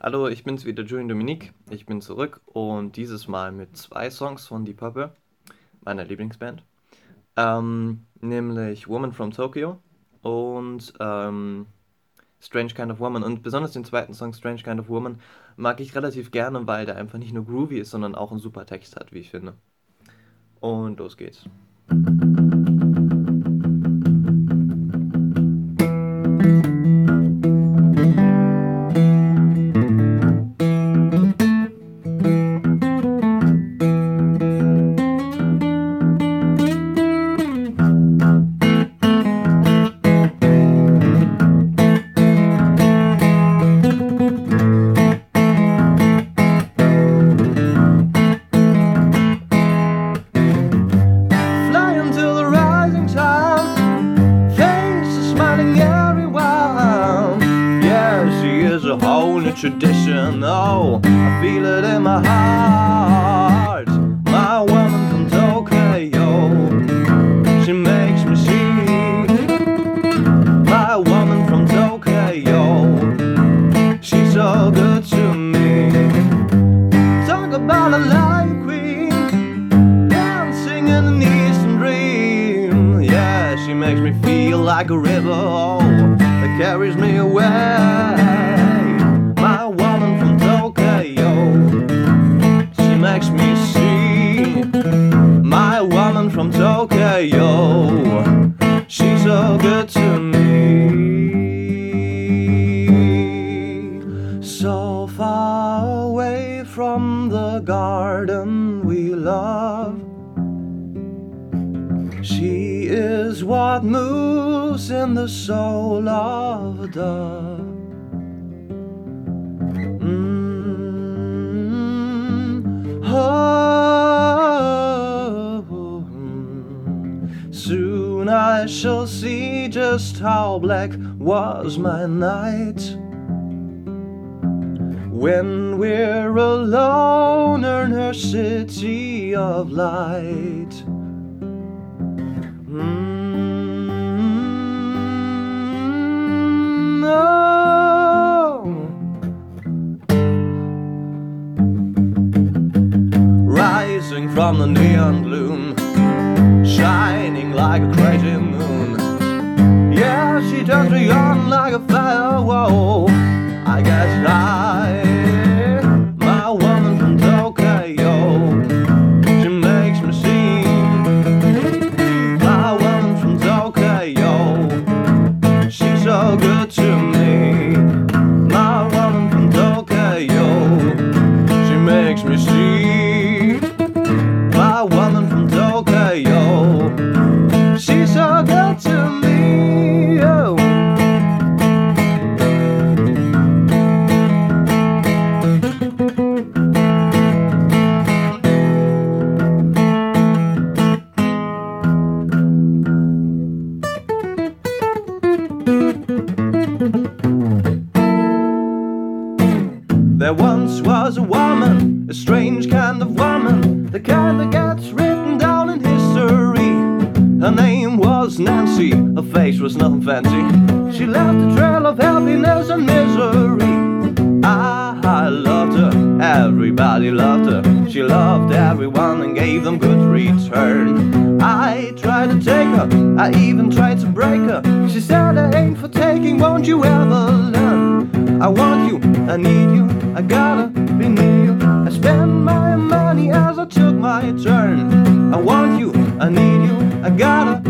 Hallo, ich bin's wieder, Julian Dominique. Ich bin zurück und dieses Mal mit zwei Songs von Deep Purple, meiner Lieblingsband. Ähm, nämlich Woman from Tokyo und ähm, Strange Kind of Woman. Und besonders den zweiten Song, Strange Kind of Woman, mag ich relativ gerne, weil der einfach nicht nur groovy ist, sondern auch einen super Text hat, wie ich finde. Und los geht's. A whole new tradition. Oh, I feel it in my heart. My woman from Tokyo, she makes me see. My woman from Tokyo, she's so good to me. Talk about a lion queen dancing in an eastern dream. Yeah, she makes me feel like a river oh, that carries me away. From Tokyo, she's so good to me. So far away from the garden we love. She is what moves in the soul of a dove. I shall see just how black was my night. When we're alone in her city of light. Mm, no. Rising from the neon gloom, shining like a turns me on like a fire. Whoa, I guess I, once was a woman, a strange kind of woman, the kind that gets written down in history. Her name was Nancy, her face was nothing fancy. She left a trail of happiness and misery. I, I loved her, everybody loved her. She loved everyone and gave them good return. I tried to take her, I even tried to break her. She said, I ain't for taking, won't you ever learn? I want you, I need you, I gotta be near. I spent my money as I took my turn. I want you, I need you, I gotta